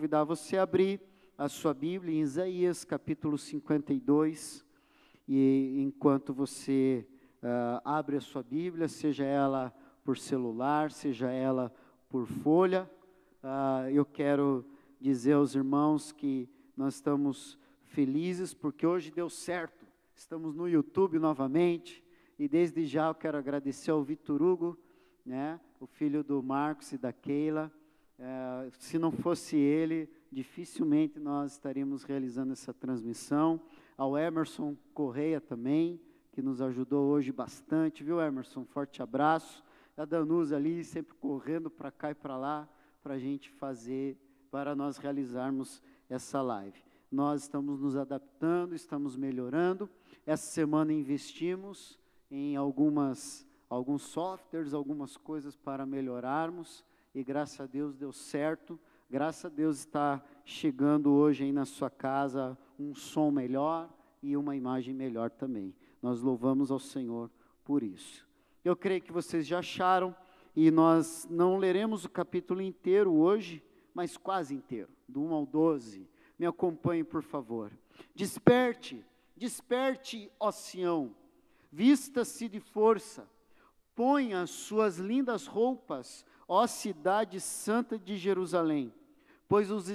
Convidar você a abrir a sua Bíblia em Isaías capítulo 52. E enquanto você uh, abre a sua Bíblia, seja ela por celular, seja ela por folha, uh, eu quero dizer aos irmãos que nós estamos felizes porque hoje deu certo. Estamos no YouTube novamente e desde já eu quero agradecer ao Vitor Hugo, né, o filho do Marcos e da Keila. É, se não fosse ele, dificilmente nós estaríamos realizando essa transmissão. Ao Emerson Correia também, que nos ajudou hoje bastante, viu, Emerson? Forte abraço. A Danusa ali, sempre correndo para cá e para lá, para a gente fazer, para nós realizarmos essa live. Nós estamos nos adaptando, estamos melhorando. Essa semana investimos em algumas, alguns softwares, algumas coisas para melhorarmos, e graças a Deus deu certo. Graças a Deus está chegando hoje aí na sua casa um som melhor e uma imagem melhor também. Nós louvamos ao Senhor por isso. Eu creio que vocês já acharam, e nós não leremos o capítulo inteiro hoje, mas quase inteiro, do 1 ao 12. Me acompanhe, por favor. Desperte, desperte, ó Sião, vista-se de força, ponha suas lindas roupas, ó cidade santa de Jerusalém pois os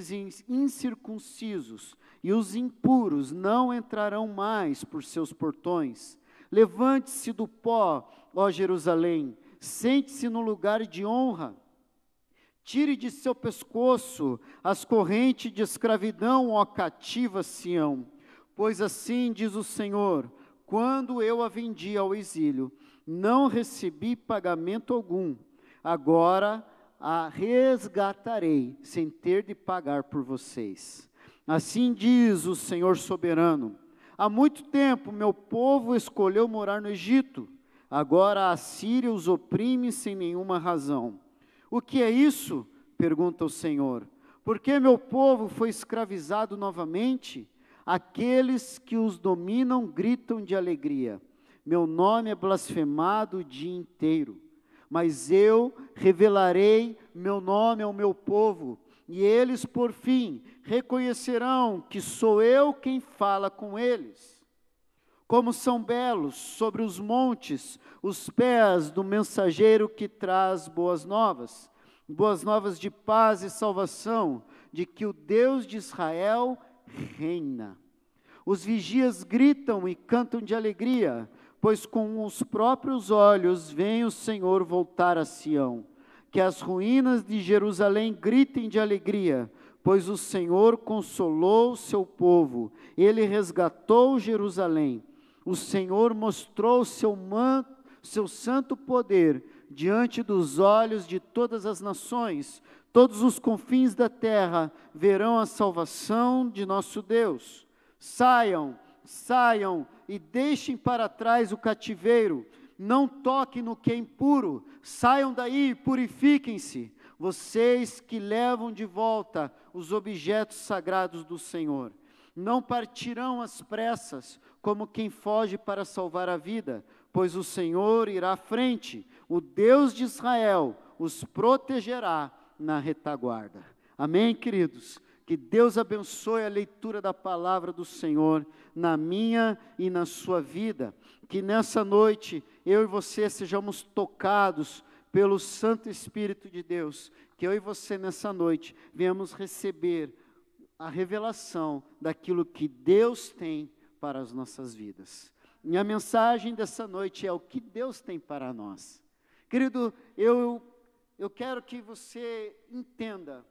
incircuncisos e os impuros não entrarão mais por seus portões. Levante-se do pó, ó Jerusalém, sente-se no lugar de honra. Tire de seu pescoço as correntes de escravidão, ó cativa Sião. Pois assim diz o Senhor: quando eu a vendi ao exílio, não recebi pagamento algum. Agora a resgatarei, sem ter de pagar por vocês. Assim diz o Senhor soberano: Há muito tempo meu povo escolheu morar no Egito, agora a Síria os oprime sem nenhuma razão. O que é isso? pergunta o Senhor. Por que meu povo foi escravizado novamente? Aqueles que os dominam gritam de alegria. Meu nome é blasfemado o dia inteiro mas eu revelarei meu nome ao meu povo, e eles, por fim, reconhecerão que sou eu quem fala com eles. Como são belos sobre os montes os pés do mensageiro que traz boas novas, boas novas de paz e salvação, de que o Deus de Israel reina. Os vigias gritam e cantam de alegria, pois com os próprios olhos vem o Senhor voltar a Sião. Que as ruínas de Jerusalém gritem de alegria, pois o Senhor consolou o seu povo, ele resgatou Jerusalém. O Senhor mostrou seu, man, seu santo poder diante dos olhos de todas as nações. Todos os confins da terra verão a salvação de nosso Deus. Saiam, saiam e deixem para trás o cativeiro, não toquem no que é impuro, saiam daí e purifiquem-se, vocês que levam de volta os objetos sagrados do Senhor. Não partirão às pressas, como quem foge para salvar a vida, pois o Senhor irá à frente, o Deus de Israel os protegerá na retaguarda. Amém, queridos? Que Deus abençoe a leitura da palavra do Senhor na minha e na sua vida. Que nessa noite eu e você sejamos tocados pelo Santo Espírito de Deus. Que eu e você nessa noite venhamos receber a revelação daquilo que Deus tem para as nossas vidas. Minha mensagem dessa noite é o que Deus tem para nós. Querido, eu, eu quero que você entenda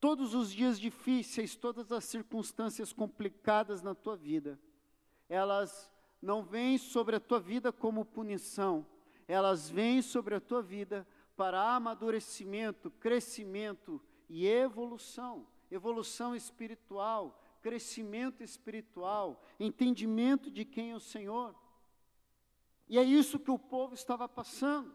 todos os dias difíceis, todas as circunstâncias complicadas na tua vida, elas não vêm sobre a tua vida como punição, elas vêm sobre a tua vida para amadurecimento, crescimento e evolução, evolução espiritual, crescimento espiritual, entendimento de quem é o Senhor. E é isso que o povo estava passando.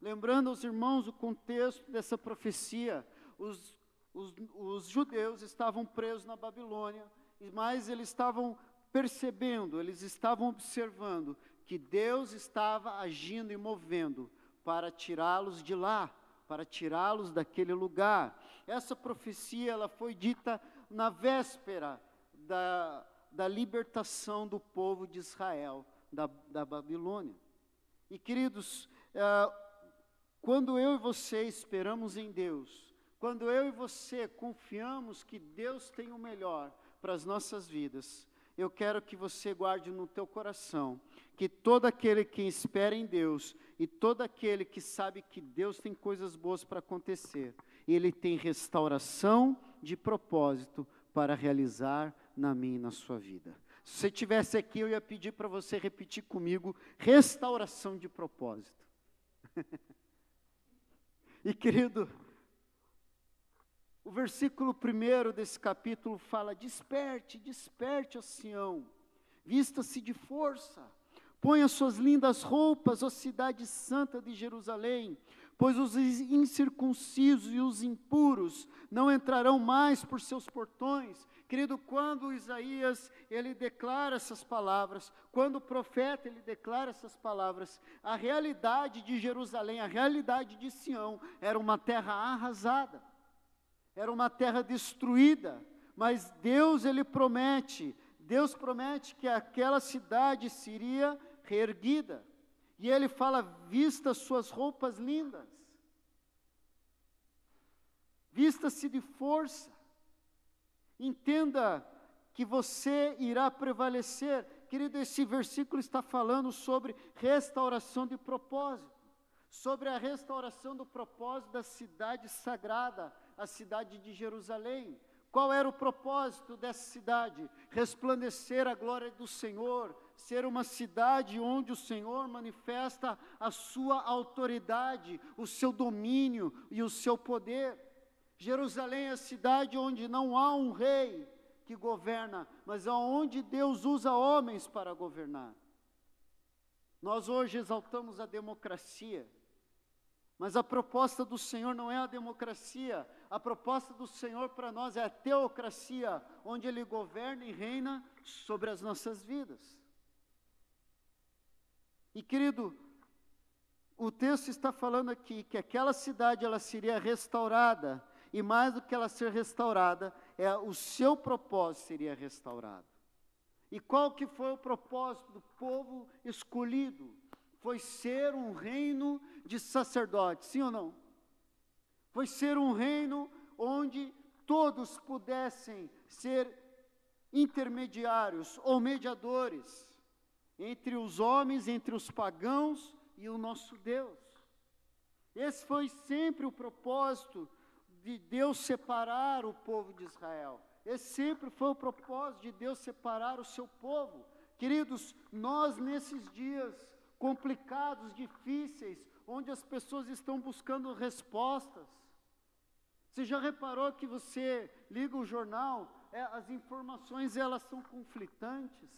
Lembrando aos irmãos o contexto dessa profecia, os os, os judeus estavam presos na Babilônia, mas eles estavam percebendo, eles estavam observando que Deus estava agindo e movendo para tirá-los de lá, para tirá-los daquele lugar. Essa profecia ela foi dita na véspera da, da libertação do povo de Israel da, da Babilônia. E queridos, é, quando eu e você esperamos em Deus, quando eu e você confiamos que Deus tem o melhor para as nossas vidas, eu quero que você guarde no teu coração que todo aquele que espera em Deus e todo aquele que sabe que Deus tem coisas boas para acontecer, ele tem restauração de propósito para realizar na minha e na sua vida. Se você estivesse aqui, eu ia pedir para você repetir comigo: restauração de propósito. e querido, o versículo primeiro desse capítulo fala: Desperte, desperte, ó Sião, vista-se de força, ponha suas lindas roupas, ó cidade santa de Jerusalém, pois os incircuncisos e os impuros não entrarão mais por seus portões. Querido, quando Isaías ele declara essas palavras, quando o profeta ele declara essas palavras, a realidade de Jerusalém, a realidade de Sião era uma terra arrasada era uma terra destruída, mas Deus ele promete, Deus promete que aquela cidade seria reerguida. E ele fala: vista suas roupas lindas, vista-se de força, entenda que você irá prevalecer. Querido, esse versículo está falando sobre restauração de propósito, sobre a restauração do propósito da cidade sagrada, a cidade de Jerusalém. Qual era o propósito dessa cidade? Resplandecer a glória do Senhor, ser uma cidade onde o Senhor manifesta a sua autoridade, o seu domínio e o seu poder. Jerusalém é a cidade onde não há um rei que governa, mas é onde Deus usa homens para governar. Nós hoje exaltamos a democracia, mas a proposta do Senhor não é a democracia, a proposta do Senhor para nós é a teocracia, onde Ele governa e reina sobre as nossas vidas. E querido, o texto está falando aqui que aquela cidade ela seria restaurada, e mais do que ela ser restaurada, é o seu propósito seria restaurado. E qual que foi o propósito do povo escolhido? Foi ser um reino de sacerdotes, sim ou não? Foi ser um reino onde todos pudessem ser intermediários ou mediadores entre os homens, entre os pagãos e o nosso Deus. Esse foi sempre o propósito de Deus separar o povo de Israel. Esse sempre foi o propósito de Deus separar o seu povo. Queridos, nós nesses dias complicados, difíceis, onde as pessoas estão buscando respostas. Você já reparou que você liga o jornal, é, as informações elas são conflitantes?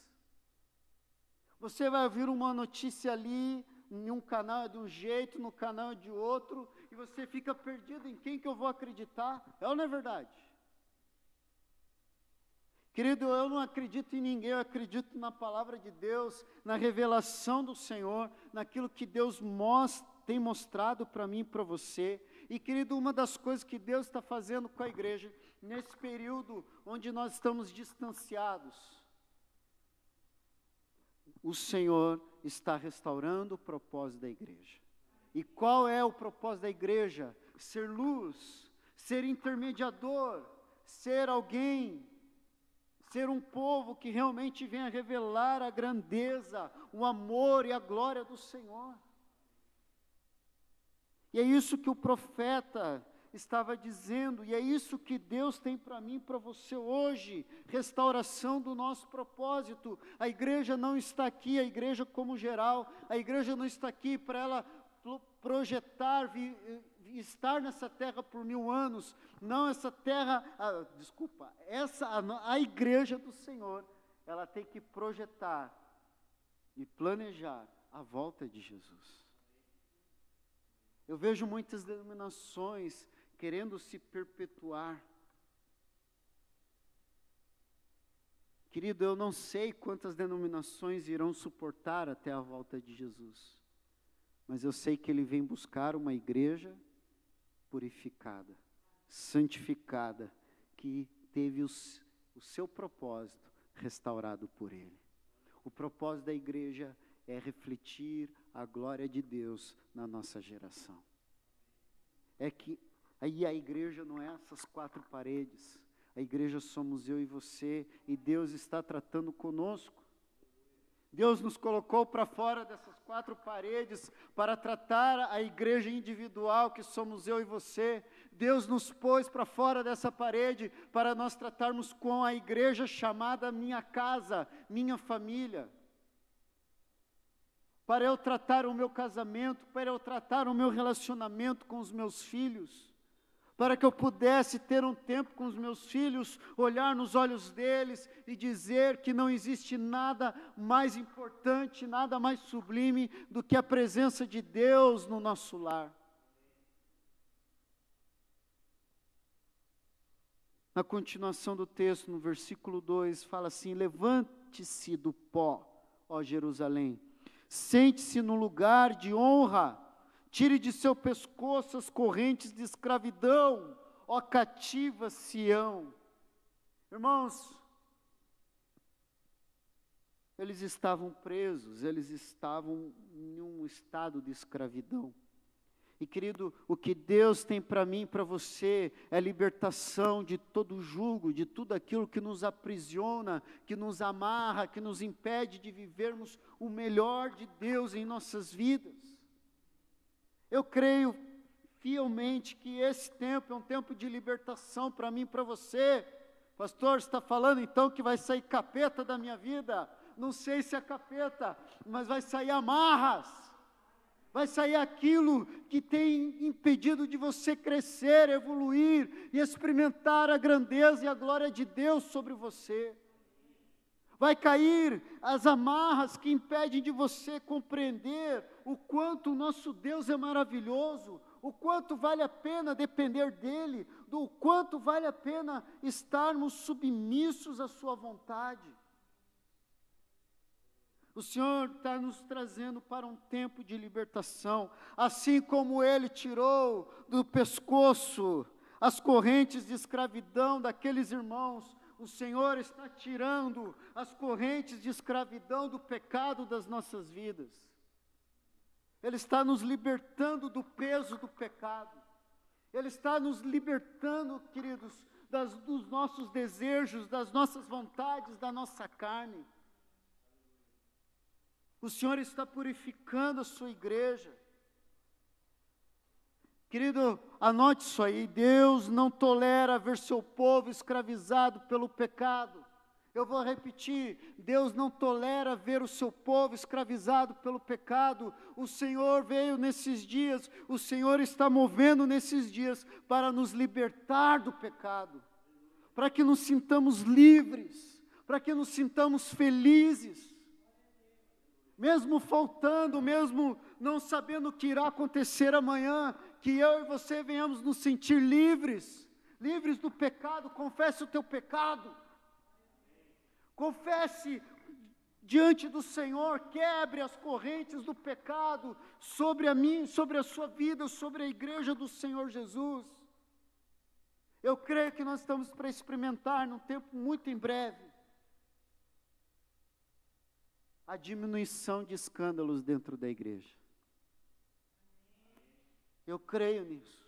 Você vai ouvir uma notícia ali, em um canal é de um jeito, no canal é de outro, e você fica perdido em quem que eu vou acreditar. É ou não é verdade? Querido, eu não acredito em ninguém, eu acredito na palavra de Deus, na revelação do Senhor, naquilo que Deus mostra, tem mostrado para mim e para você. E querido, uma das coisas que Deus está fazendo com a igreja, nesse período onde nós estamos distanciados, o Senhor está restaurando o propósito da igreja. E qual é o propósito da igreja? Ser luz, ser intermediador, ser alguém ser um povo que realmente venha revelar a grandeza, o amor e a glória do Senhor. E é isso que o profeta estava dizendo, e é isso que Deus tem para mim e para você hoje restauração do nosso propósito. A igreja não está aqui, a igreja como geral, a igreja não está aqui para ela projetar, estar nessa terra por mil anos, não essa terra, ah, desculpa, essa a, a igreja do Senhor, ela tem que projetar e planejar a volta de Jesus. Eu vejo muitas denominações querendo se perpetuar. Querido, eu não sei quantas denominações irão suportar até a volta de Jesus, mas eu sei que Ele vem buscar uma igreja purificada, santificada, que teve os, o seu propósito restaurado por Ele. O propósito da igreja é refletir a glória de Deus na nossa geração. É que aí a igreja não é essas quatro paredes, a igreja somos eu e você, e Deus está tratando conosco. Deus nos colocou para fora dessas quatro paredes para tratar a igreja individual que somos eu e você. Deus nos pôs para fora dessa parede para nós tratarmos com a igreja chamada minha casa, minha família. Para eu tratar o meu casamento, para eu tratar o meu relacionamento com os meus filhos para que eu pudesse ter um tempo com os meus filhos, olhar nos olhos deles e dizer que não existe nada mais importante, nada mais sublime do que a presença de Deus no nosso lar. Na continuação do texto, no versículo 2, fala assim: Levante-se do pó, ó Jerusalém, sente-se no lugar de honra Tire de seu pescoço as correntes de escravidão, ó cativa Sião. Irmãos, eles estavam presos, eles estavam em um estado de escravidão. E querido, o que Deus tem para mim e para você é libertação de todo julgo, de tudo aquilo que nos aprisiona, que nos amarra, que nos impede de vivermos o melhor de Deus em nossas vidas. Eu creio fielmente que esse tempo é um tempo de libertação para mim e para você. Pastor, está falando então que vai sair capeta da minha vida? Não sei se é capeta, mas vai sair amarras. Vai sair aquilo que tem impedido de você crescer, evoluir e experimentar a grandeza e a glória de Deus sobre você vai cair as amarras que impedem de você compreender o quanto o nosso Deus é maravilhoso, o quanto vale a pena depender dEle, do quanto vale a pena estarmos submissos à Sua vontade. O Senhor está nos trazendo para um tempo de libertação, assim como Ele tirou do pescoço as correntes de escravidão daqueles irmãos o Senhor está tirando as correntes de escravidão do pecado das nossas vidas. Ele está nos libertando do peso do pecado. Ele está nos libertando, queridos, das, dos nossos desejos, das nossas vontades, da nossa carne. O Senhor está purificando a sua igreja. Querido, anote isso aí: Deus não tolera ver seu povo escravizado pelo pecado. Eu vou repetir: Deus não tolera ver o seu povo escravizado pelo pecado. O Senhor veio nesses dias, o Senhor está movendo nesses dias para nos libertar do pecado, para que nos sintamos livres, para que nos sintamos felizes. Mesmo faltando, mesmo não sabendo o que irá acontecer amanhã, que eu e você venhamos nos sentir livres, livres do pecado. Confesse o teu pecado. Confesse diante do Senhor, quebre as correntes do pecado sobre a mim, sobre a sua vida, sobre a igreja do Senhor Jesus. Eu creio que nós estamos para experimentar num tempo muito em breve a diminuição de escândalos dentro da igreja. Eu creio nisso.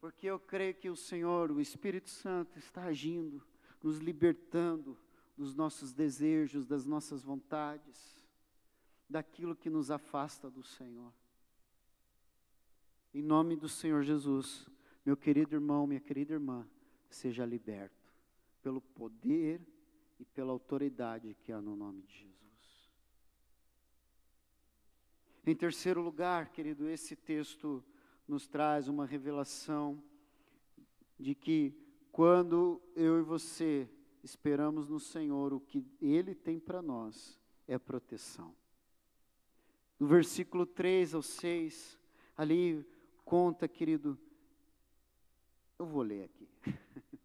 Porque eu creio que o Senhor, o Espírito Santo, está agindo, nos libertando dos nossos desejos, das nossas vontades, daquilo que nos afasta do Senhor. Em nome do Senhor Jesus, meu querido irmão, minha querida irmã, seja liberto pelo poder e pela autoridade que há no nome de Jesus. Em terceiro lugar, querido, esse texto nos traz uma revelação de que quando eu e você esperamos no Senhor, o que Ele tem para nós é proteção. No versículo 3 ao 6, ali conta, querido, eu vou ler aqui.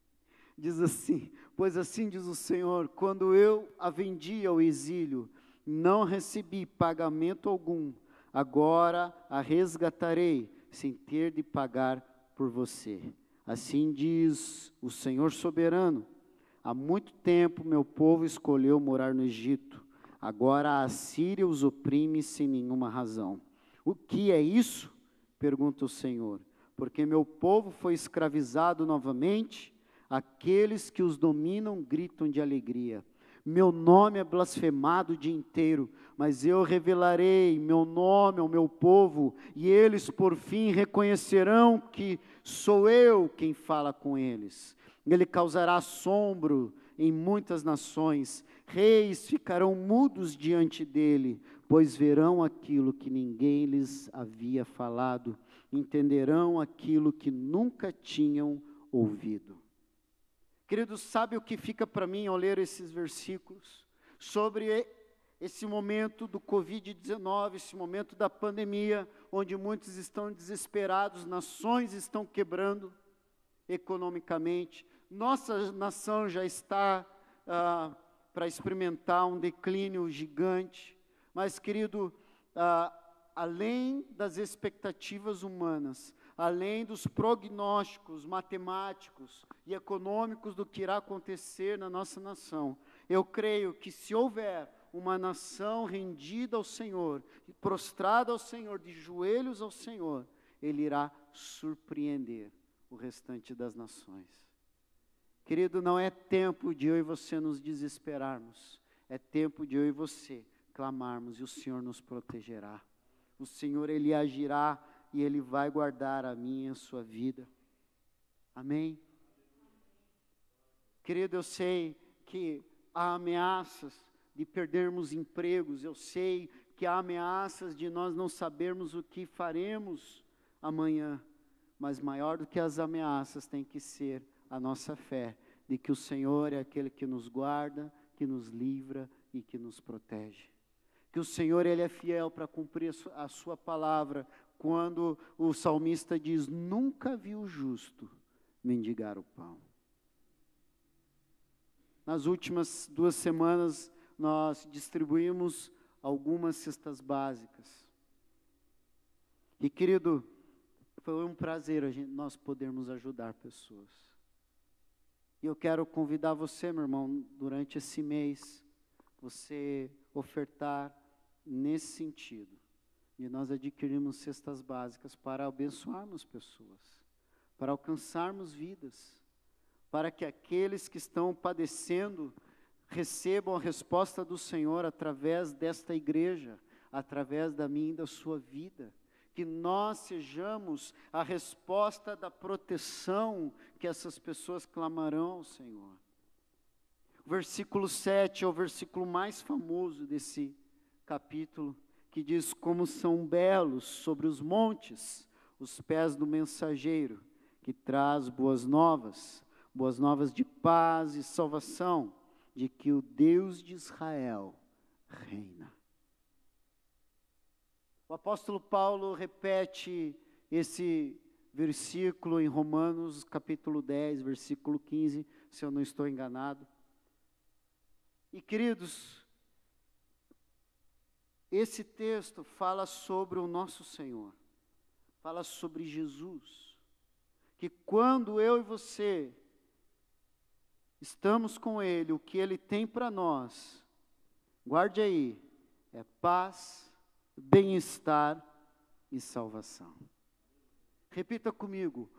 diz assim: Pois assim diz o Senhor: quando eu a vendi ao exílio, não recebi pagamento algum Agora a resgatarei, sem ter de pagar por você. Assim diz o Senhor soberano: há muito tempo meu povo escolheu morar no Egito, agora a Assíria os oprime sem nenhuma razão. O que é isso? pergunta o Senhor. Porque meu povo foi escravizado novamente, aqueles que os dominam gritam de alegria. Meu nome é blasfemado o dia inteiro, mas eu revelarei meu nome ao meu povo, e eles por fim reconhecerão que sou eu quem fala com eles. Ele causará assombro em muitas nações, reis ficarão mudos diante dele, pois verão aquilo que ninguém lhes havia falado, entenderão aquilo que nunca tinham ouvido. Queridos, sabe o que fica para mim ao ler esses versículos? Sobre esse momento do Covid-19, esse momento da pandemia, onde muitos estão desesperados, nações estão quebrando economicamente, nossa nação já está ah, para experimentar um declínio gigante, mas, querido, ah, além das expectativas humanas, além dos prognósticos matemáticos e econômicos do que irá acontecer na nossa nação, eu creio que se houver uma nação rendida ao Senhor, prostrada ao Senhor, de joelhos ao Senhor, Ele irá surpreender o restante das nações. Querido, não é tempo de eu e você nos desesperarmos, é tempo de eu e você clamarmos e o Senhor nos protegerá. O Senhor, Ele agirá e Ele vai guardar a minha e a sua vida. Amém? Querido, eu sei que há ameaças de perdermos empregos, eu sei que há ameaças de nós não sabermos o que faremos amanhã, mas maior do que as ameaças tem que ser a nossa fé de que o Senhor é aquele que nos guarda, que nos livra e que nos protege. Que o Senhor ele é fiel para cumprir a sua palavra, quando o salmista diz: Nunca vi o justo mendigar o pão. Nas últimas duas semanas, nós distribuímos algumas cestas básicas. E, querido, foi um prazer gente, nós podermos ajudar pessoas. E eu quero convidar você, meu irmão, durante esse mês, você ofertar nesse sentido e nós adquirimos cestas básicas para abençoarmos pessoas, para alcançarmos vidas, para que aqueles que estão padecendo recebam a resposta do Senhor através desta igreja, através da minha e da sua vida. Que nós sejamos a resposta da proteção que essas pessoas clamarão ao Senhor. O versículo 7 é o versículo mais famoso desse capítulo que diz como são belos sobre os montes os pés do mensageiro, que traz boas novas, boas novas de paz e salvação, de que o Deus de Israel reina. O apóstolo Paulo repete esse versículo em Romanos, capítulo 10, versículo 15, se eu não estou enganado. E queridos, esse texto fala sobre o nosso Senhor, fala sobre Jesus, que quando eu e você estamos com Ele, o que Ele tem para nós, guarde aí, é paz, bem-estar e salvação. Repita comigo: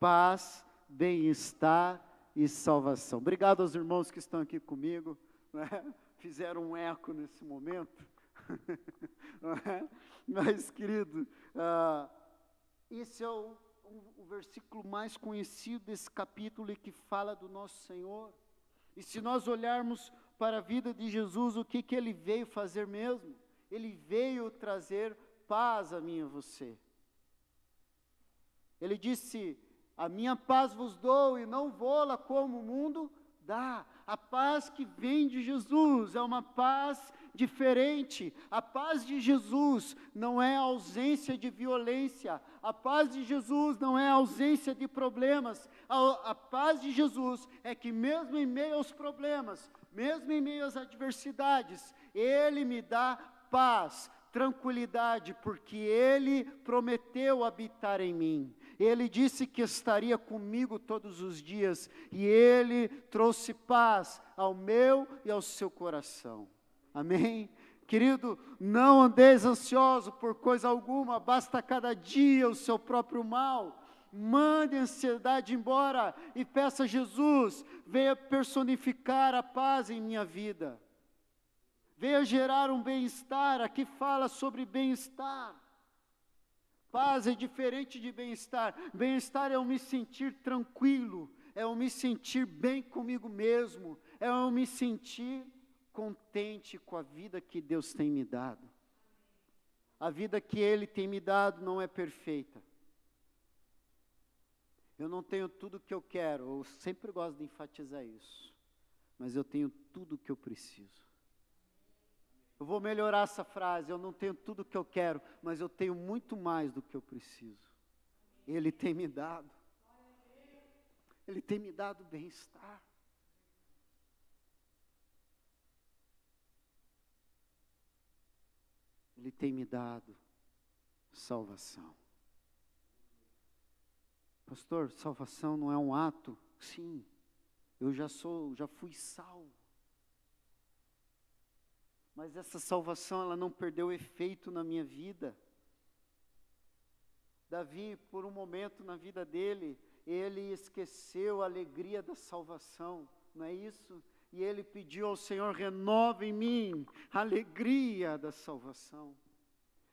paz, bem-estar e salvação. Obrigado aos irmãos que estão aqui comigo, né? fizeram um eco nesse momento. É? Mas, querido, uh, esse é o, o, o versículo mais conhecido desse capítulo e que fala do nosso Senhor. E se nós olharmos para a vida de Jesus, o que, que ele veio fazer mesmo? Ele veio trazer paz a mim e a você. Ele disse: A minha paz vos dou e não vou-la como o mundo dá. A paz que vem de Jesus é uma paz diferente. A paz de Jesus não é ausência de violência, a paz de Jesus não é ausência de problemas. A, a paz de Jesus é que, mesmo em meio aos problemas, mesmo em meio às adversidades, Ele me dá paz, tranquilidade, porque Ele prometeu habitar em mim. Ele disse que estaria comigo todos os dias e ele trouxe paz ao meu e ao seu coração. Amém? Querido, não andeis ansioso por coisa alguma, basta cada dia o seu próprio mal. Mande a ansiedade embora e peça a Jesus, venha personificar a paz em minha vida. Venha gerar um bem-estar. Aqui fala sobre bem-estar. Paz é diferente de bem-estar. Bem-estar é eu me sentir tranquilo, é eu me sentir bem comigo mesmo, é eu me sentir contente com a vida que Deus tem me dado. A vida que Ele tem me dado não é perfeita. Eu não tenho tudo que eu quero, eu sempre gosto de enfatizar isso, mas eu tenho tudo que eu preciso. Eu vou melhorar essa frase. Eu não tenho tudo que eu quero, mas eu tenho muito mais do que eu preciso. Ele tem me dado. Ele tem me dado bem-estar. Ele tem me dado salvação. Pastor, salvação não é um ato? Sim. Eu já sou, já fui salvo. Mas essa salvação ela não perdeu efeito na minha vida. Davi, por um momento na vida dele, ele esqueceu a alegria da salvação, não é isso? E ele pediu ao Senhor: renova em mim a alegria da salvação.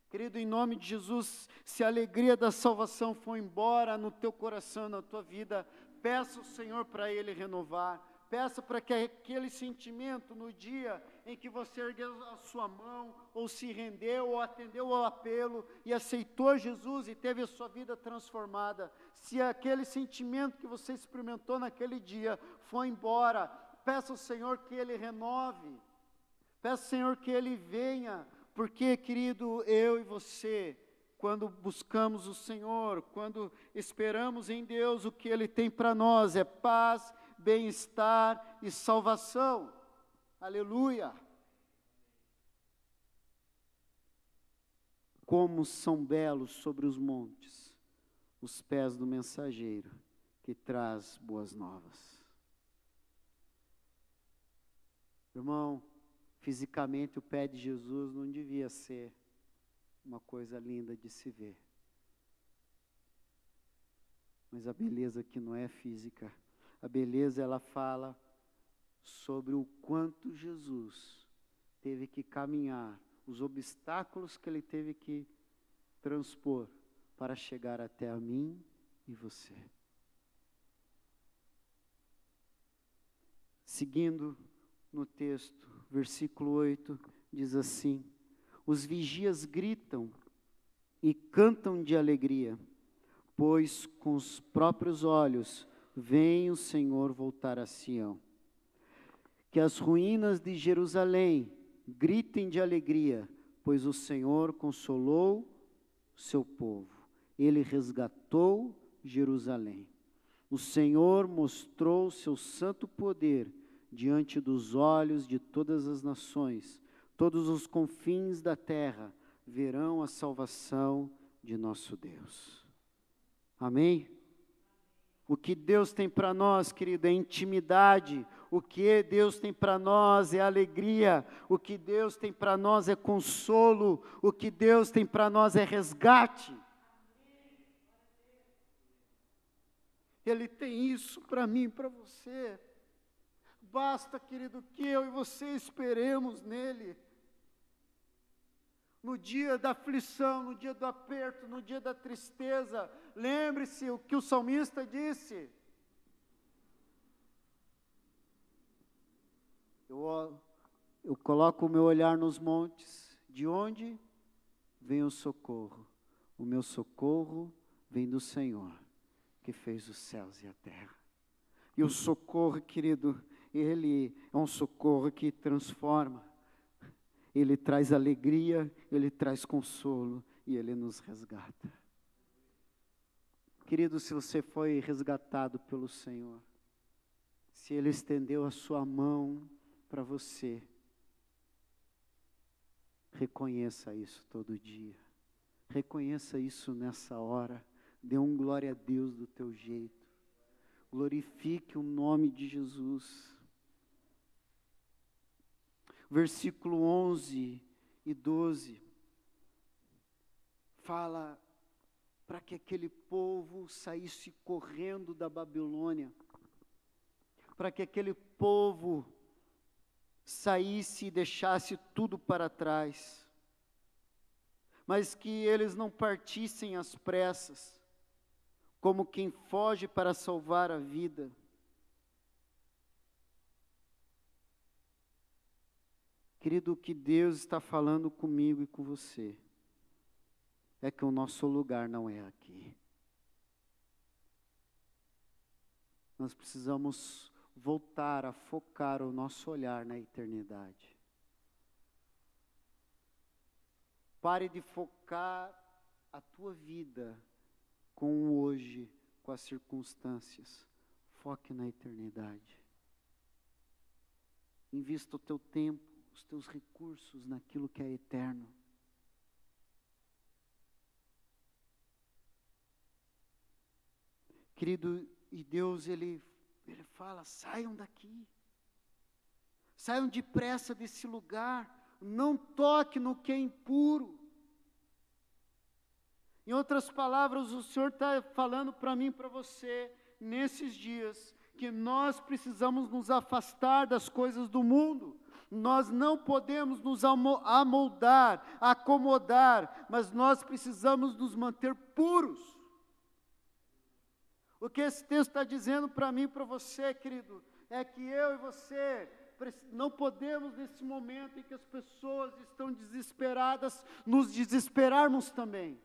Querido, em nome de Jesus, se a alegria da salvação for embora no teu coração, na tua vida, peça ao Senhor para Ele renovar. Peça para que aquele sentimento no dia em que você ergueu a sua mão, ou se rendeu, ou atendeu ao apelo e aceitou Jesus e teve a sua vida transformada, se aquele sentimento que você experimentou naquele dia foi embora, peça ao Senhor que Ele renove, peça ao Senhor que Ele venha, porque, querido, eu e você, quando buscamos o Senhor, quando esperamos em Deus, o que Ele tem para nós é paz, bem-estar e salvação. Aleluia! Como são belos sobre os montes os pés do mensageiro que traz boas novas. Irmão, fisicamente o pé de Jesus não devia ser uma coisa linda de se ver. Mas a beleza que não é física, a beleza ela fala sobre o quanto Jesus teve que caminhar, os obstáculos que ele teve que transpor para chegar até a mim e você. Seguindo no texto, versículo 8 diz assim: Os vigias gritam e cantam de alegria, pois com os próprios olhos vem o Senhor voltar a Sião que as ruínas de Jerusalém gritem de alegria, pois o Senhor consolou seu povo, ele resgatou Jerusalém. O Senhor mostrou seu santo poder diante dos olhos de todas as nações, todos os confins da terra verão a salvação de nosso Deus. Amém? O que Deus tem para nós, querido, é intimidade. O que Deus tem para nós é alegria. O que Deus tem para nós é consolo. O que Deus tem para nós é resgate. Ele tem isso para mim para você. Basta, querido, que eu e você esperemos nele no dia da aflição, no dia do aperto, no dia da tristeza. Lembre-se o que o salmista disse. Eu, eu coloco o meu olhar nos montes, de onde vem o socorro? O meu socorro vem do Senhor, que fez os céus e a terra. E o socorro, querido, ele é um socorro que transforma ele traz alegria, Ele traz consolo e Ele nos resgata. Querido, se você foi resgatado pelo Senhor, se Ele estendeu a sua mão para você, reconheça isso todo dia, reconheça isso nessa hora, Dê um glória a Deus do teu jeito. Glorifique o nome de Jesus. Versículo 11 e 12 fala para que aquele povo saísse correndo da Babilônia, para que aquele povo saísse e deixasse tudo para trás, mas que eles não partissem às pressas, como quem foge para salvar a vida. Querido, o que Deus está falando comigo e com você é que o nosso lugar não é aqui. Nós precisamos voltar a focar o nosso olhar na eternidade. Pare de focar a tua vida com o hoje, com as circunstâncias. Foque na eternidade. Invista o teu tempo, os teus recursos naquilo que é eterno. Querido, e Deus, Ele, Ele fala: saiam daqui, saiam depressa desse lugar, não toque no que é impuro. Em outras palavras, o Senhor está falando para mim e para você, nesses dias, que nós precisamos nos afastar das coisas do mundo. Nós não podemos nos amoldar, acomodar, mas nós precisamos nos manter puros. O que esse texto está dizendo para mim e para você, querido, é que eu e você não podemos, nesse momento em que as pessoas estão desesperadas, nos desesperarmos também.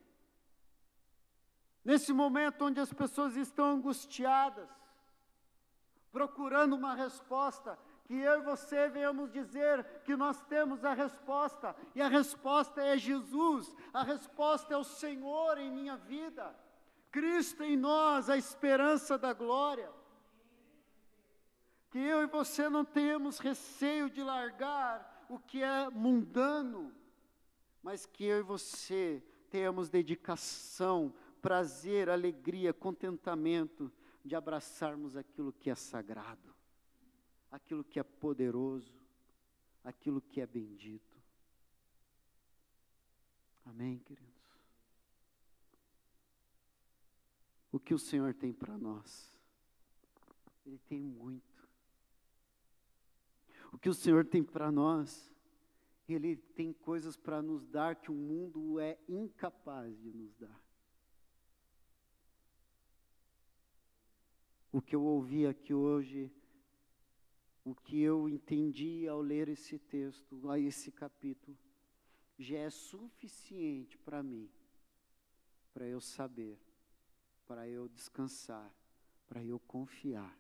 Nesse momento onde as pessoas estão angustiadas, procurando uma resposta, que eu e você venhamos dizer que nós temos a resposta, e a resposta é Jesus, a resposta é o Senhor em minha vida. Cristo em nós, a esperança da glória. Que eu e você não tenhamos receio de largar o que é mundano, mas que eu e você tenhamos dedicação, prazer, alegria, contentamento de abraçarmos aquilo que é sagrado, aquilo que é poderoso, aquilo que é bendito. Amém, querido? o que o Senhor tem para nós. Ele tem muito. O que o Senhor tem para nós, Ele tem coisas para nos dar que o mundo é incapaz de nos dar. O que eu ouvi aqui hoje, o que eu entendi ao ler esse texto, a esse capítulo, já é suficiente para mim, para eu saber para eu descansar, para eu confiar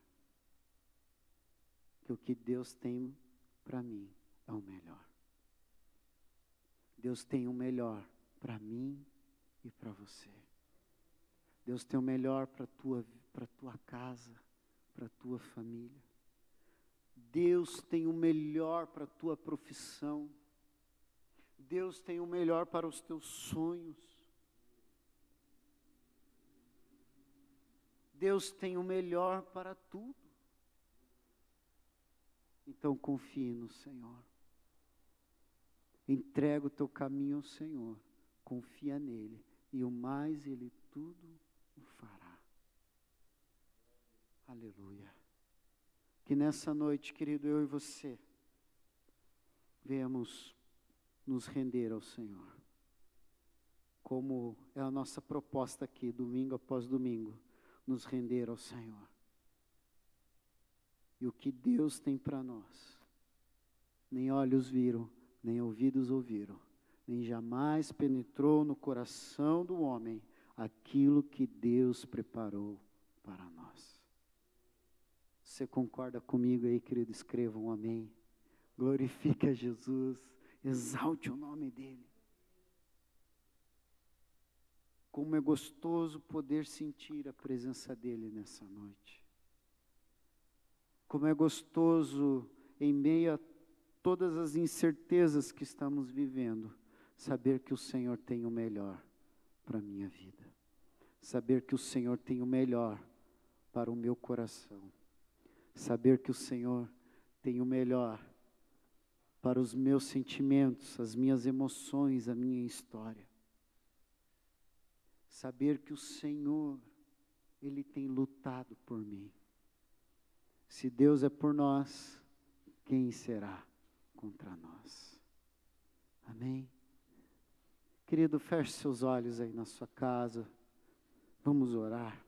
que o que Deus tem para mim é o melhor. Deus tem o melhor para mim e para você. Deus tem o melhor para tua para tua casa, para tua família. Deus tem o melhor para a tua profissão. Deus tem o melhor para os teus sonhos. Deus tem o melhor para tudo. Então confie no Senhor. Entrega o teu caminho ao Senhor. Confia nele. E o mais ele tudo o fará. Aleluia. Que nessa noite, querido, eu e você, venhamos nos render ao Senhor. Como é a nossa proposta aqui, domingo após domingo nos render ao Senhor. E o que Deus tem para nós, nem olhos viram, nem ouvidos ouviram, nem jamais penetrou no coração do homem aquilo que Deus preparou para nós. Você concorda comigo aí, querido? Escreva um amém. Glorifique a Jesus, exalte o nome dEle. Como é gostoso poder sentir a presença dEle nessa noite. Como é gostoso, em meio a todas as incertezas que estamos vivendo, saber que o Senhor tem o melhor para a minha vida. Saber que o Senhor tem o melhor para o meu coração. Saber que o Senhor tem o melhor para os meus sentimentos, as minhas emoções, a minha história. Saber que o Senhor, Ele tem lutado por mim. Se Deus é por nós, quem será contra nós? Amém? Querido, feche seus olhos aí na sua casa. Vamos orar.